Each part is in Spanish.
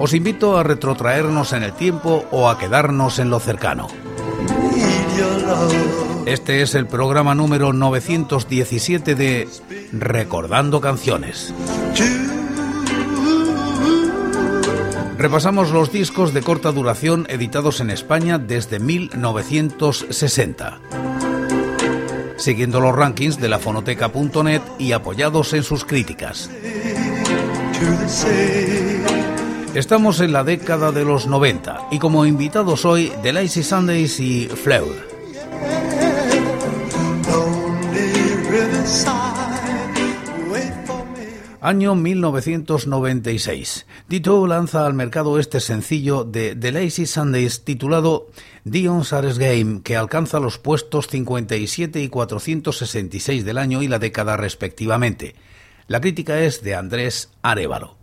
Os invito a retrotraernos en el tiempo o a quedarnos en lo cercano. Este es el programa número 917 de Recordando Canciones. Repasamos los discos de corta duración editados en España desde 1960. Siguiendo los rankings de la fonoteca.net y apoyados en sus críticas. Estamos en la década de los 90 y como invitados hoy The Lazy Sundays y Fleur. Año 1996. Dito lanza al mercado este sencillo de The Lazy Sundays titulado Dion Sares Game, que alcanza los puestos 57 y 466 del año y la década respectivamente. La crítica es de Andrés Arevalo.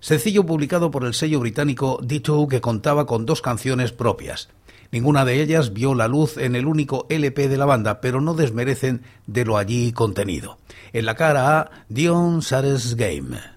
Sencillo publicado por el sello británico D2 que contaba con dos canciones propias. Ninguna de ellas vio la luz en el único LP de la banda, pero no desmerecen de lo allí contenido. En la cara A, Dion Sares Game.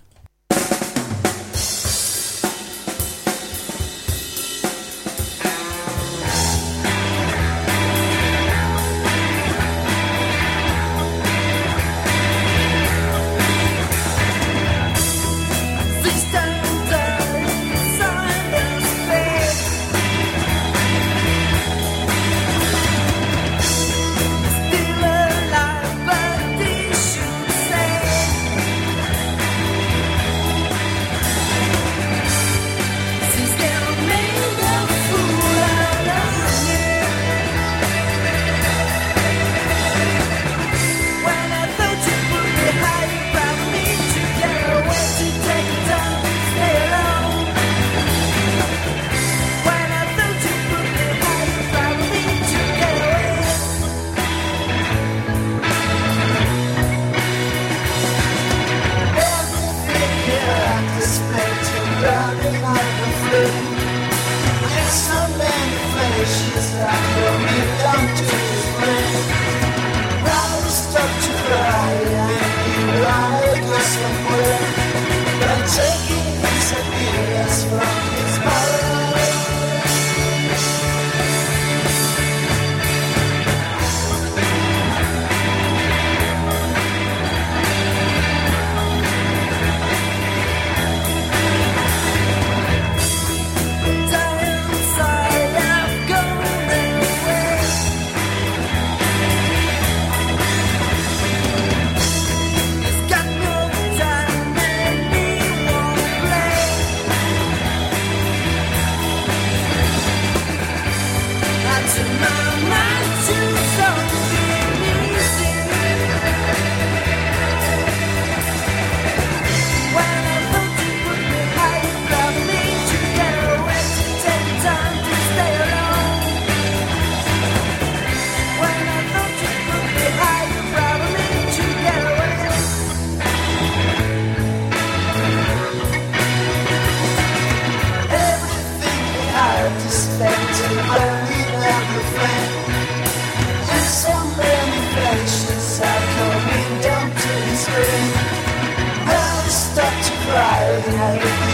Thank you.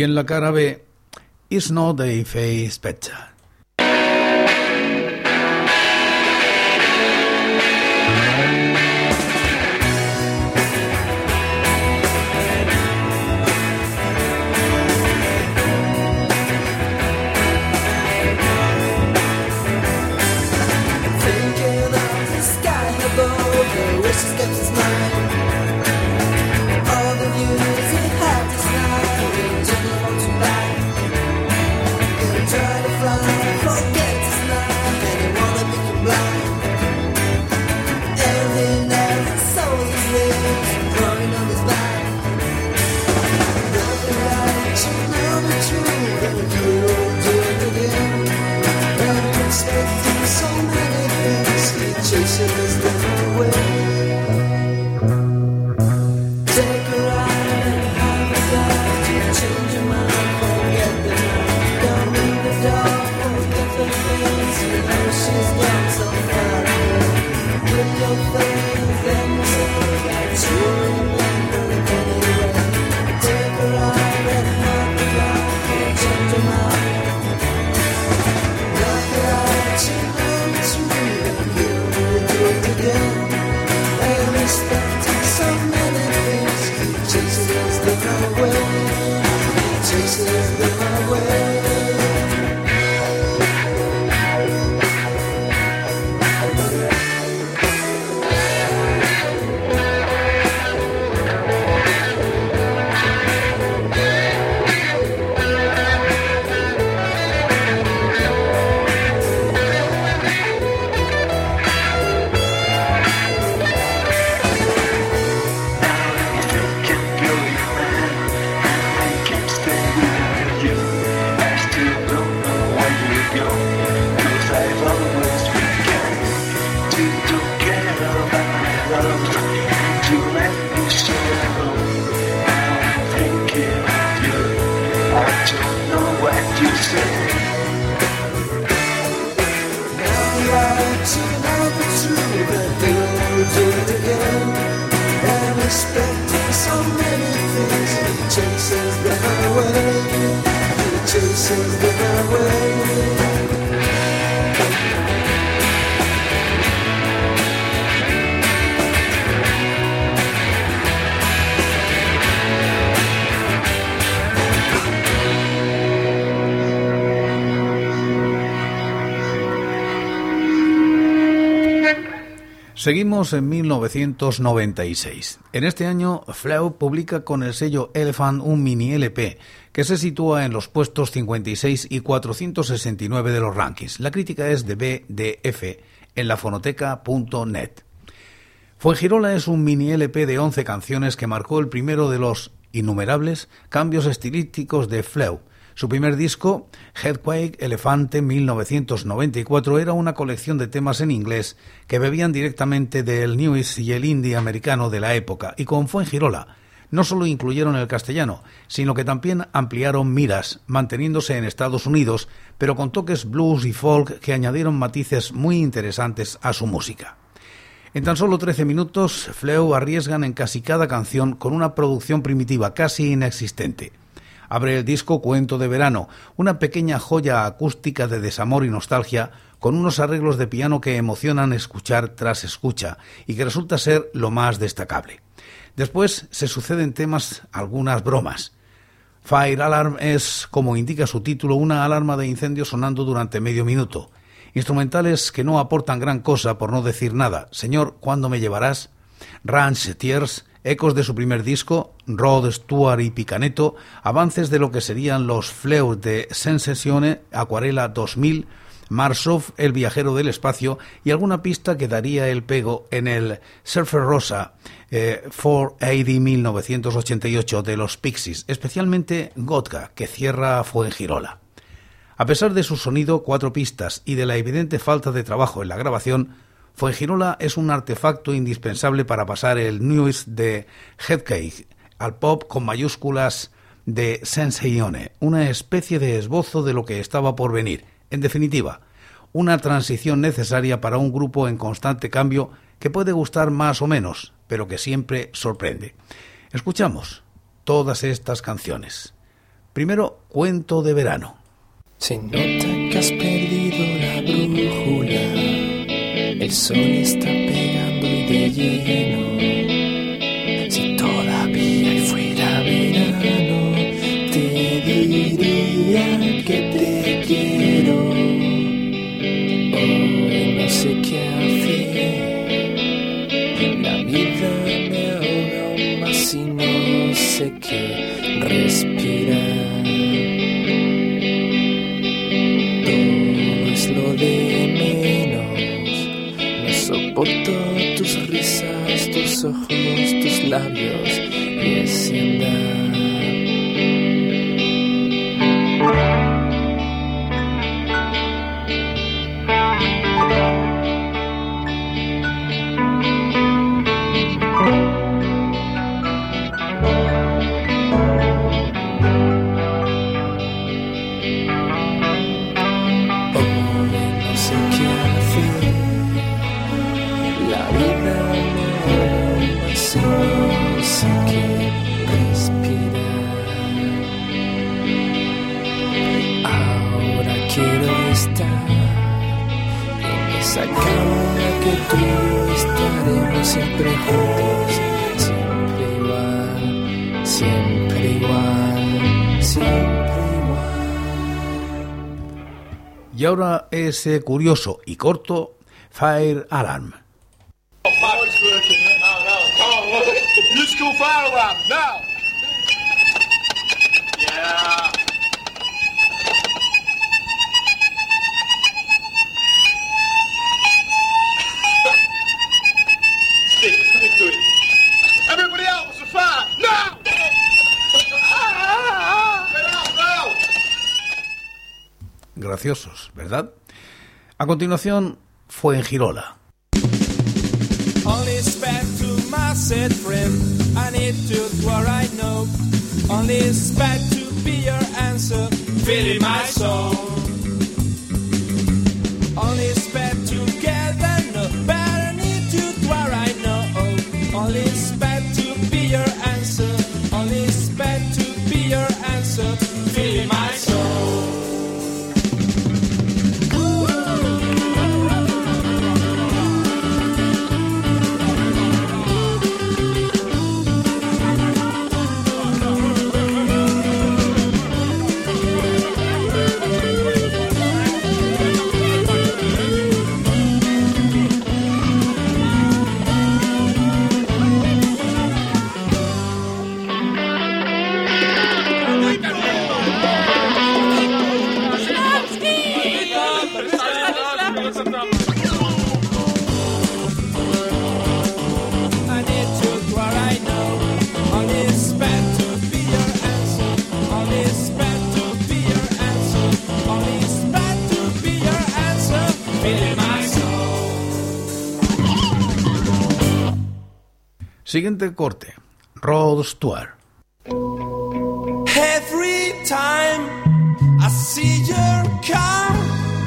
Y en la cara B, It's not a face better. Seguimos en 1996. En este año, Flau publica con el sello Elephant un mini LP que se sitúa en los puestos 56 y 469 de los rankings. La crítica es de BDF en lafonoteca.net. Fuengirola es un mini LP de 11 canciones que marcó el primero de los innumerables cambios estilísticos de Flau su primer disco, Headquake Elefante 1994, era una colección de temas en inglés que bebían directamente del news y el indie americano de la época, y con Fuengirola no solo incluyeron el castellano, sino que también ampliaron miras, manteniéndose en Estados Unidos, pero con toques blues y folk que añadieron matices muy interesantes a su música. En tan solo 13 minutos, Fleu arriesgan en casi cada canción con una producción primitiva casi inexistente. Abre el disco Cuento de Verano, una pequeña joya acústica de desamor y nostalgia con unos arreglos de piano que emocionan escuchar tras escucha y que resulta ser lo más destacable. Después se suceden temas, algunas bromas. Fire Alarm es, como indica su título, una alarma de incendio sonando durante medio minuto. Instrumentales que no aportan gran cosa, por no decir nada. Señor, ¿cuándo me llevarás? Ranch Tears ecos de su primer disco, Rod Stewart y Picaneto, avances de lo que serían los Fleurs de Sensatione, Acuarela 2000, Marsov, El viajero del espacio y alguna pista que daría el pego en el Surfer Rosa eh, 480 1988 de los Pixies, especialmente Gotka, que cierra Fuengirola. A pesar de su sonido, cuatro pistas y de la evidente falta de trabajo en la grabación, Fuengirola es un artefacto indispensable para pasar el news de Headcake al pop con mayúsculas de Senseione, una especie de esbozo de lo que estaba por venir. En definitiva, una transición necesaria para un grupo en constante cambio que puede gustar más o menos, pero que siempre sorprende. Escuchamos todas estas canciones. Primero, cuento de verano. El sol está pegando y de lleno. Si todavía fuera verano, te diría que te quiero. Hoy no sé qué hacer. La vida me ahoga más y no sé qué respirar. Soporto tus risas, tus ojos, tus labios y ese. Que tú y yo estaremos siempre juntos, siempre igual, siempre igual, siempre igual. Y ahora ese curioso y corto Fire Alarm. New school fire alarm now. Yeah. Stick, stick to it. Everybody else, the fire now. Get out now. Graciosos, ¿verdad? A continuación, fue en Girola. Siguiente corte. Rod Stewart. Every time I see your car,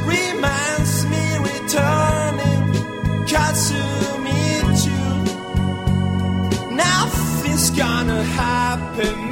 reminds me returning. You. Nothing's gonna happen,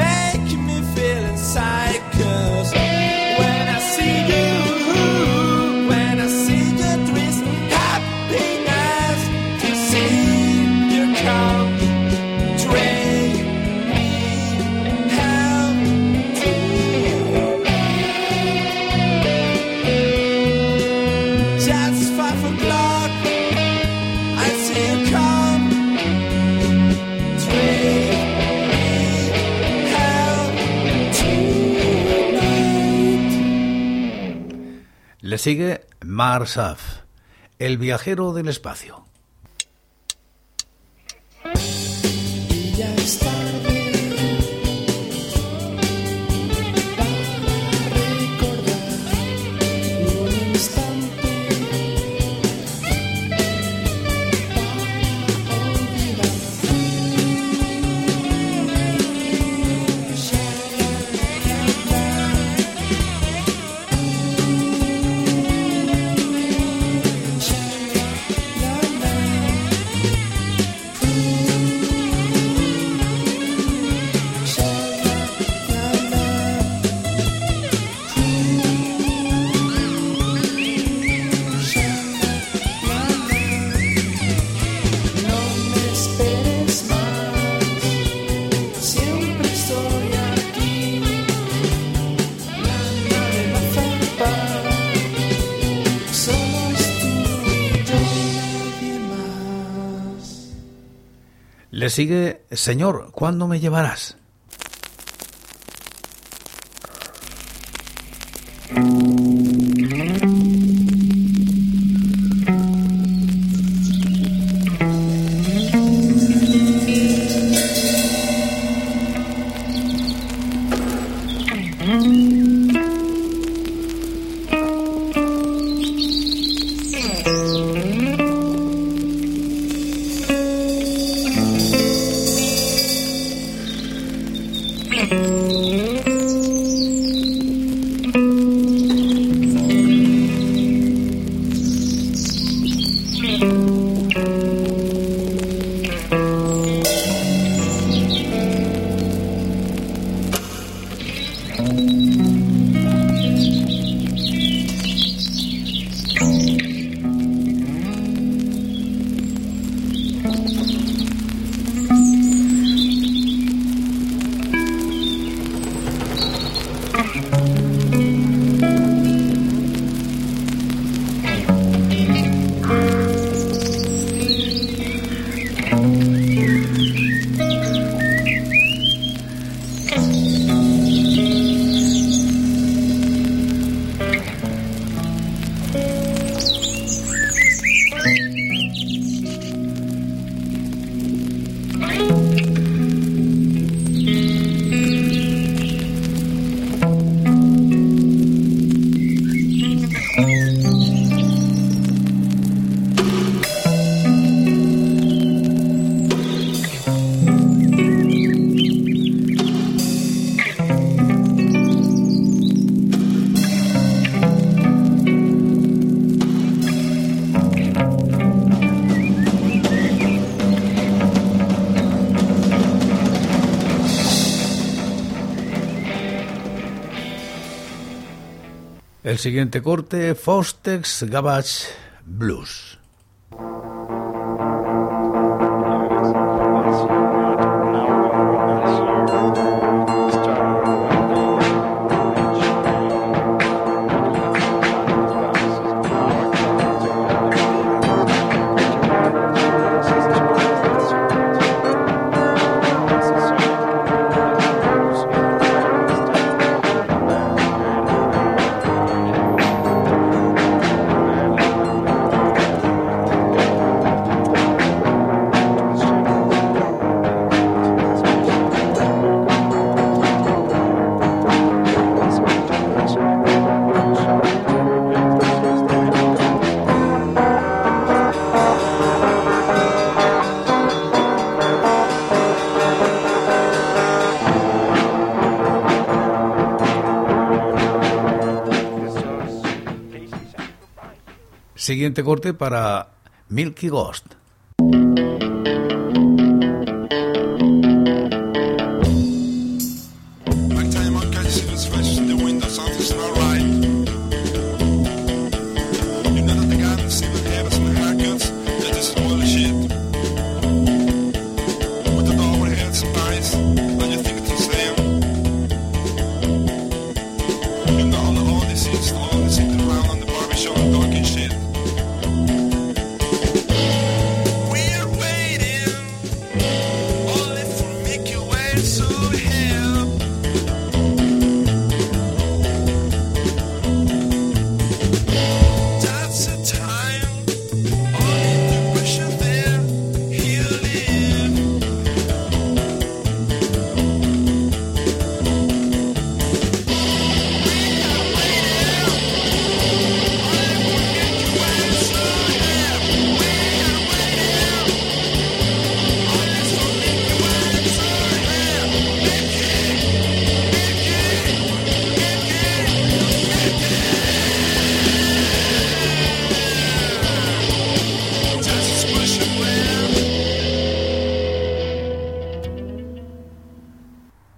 Le sigue Marsaf, el viajero del espacio. Le sigue, Señor, ¿cuándo me llevarás? El siguiente corte, Fostex Gavage Blues. Siguiente corte para Milky Ghost.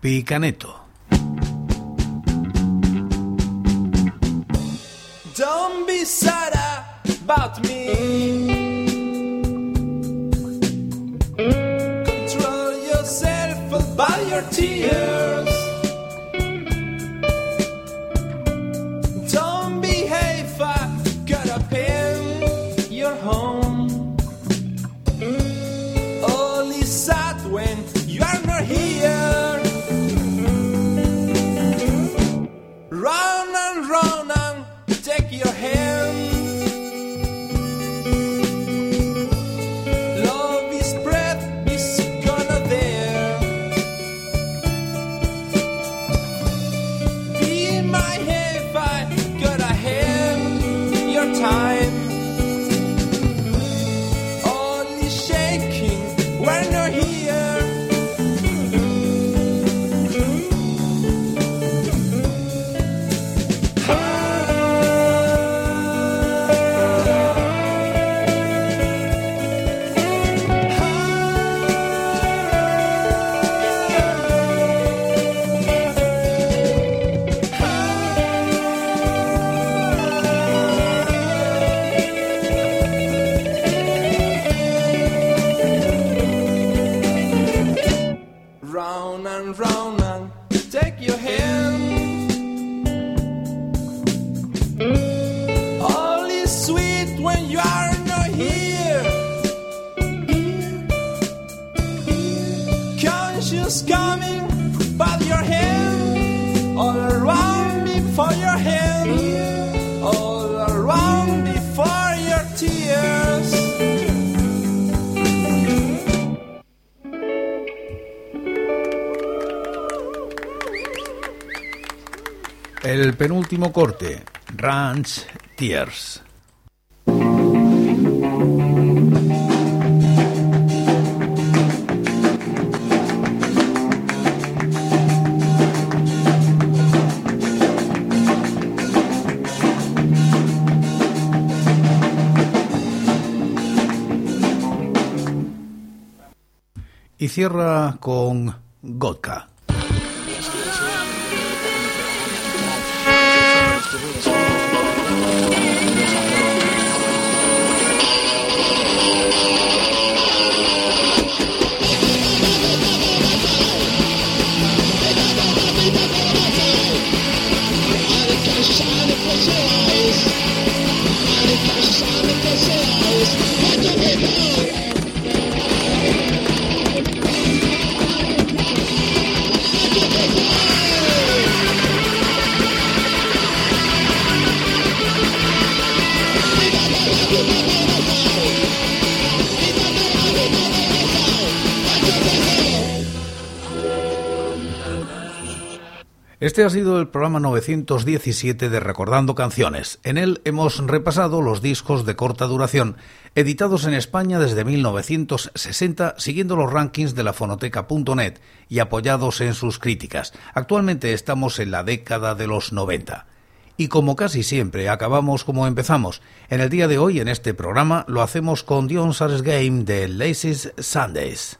Picaneto. my head. Conscious coming, but your hand all around before your hand, all around before your tears. El penúltimo corte, Ranch Tears. Y cierra con Godka. Ha sido el programa 917 de Recordando Canciones. En él hemos repasado los discos de corta duración, editados en España desde 1960, siguiendo los rankings de la fonoteca.net y apoyados en sus críticas. Actualmente estamos en la década de los 90. Y como casi siempre, acabamos como empezamos. En el día de hoy, en este programa, lo hacemos con Dion Sares Game de Lazy's Sundays.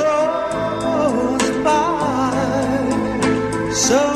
So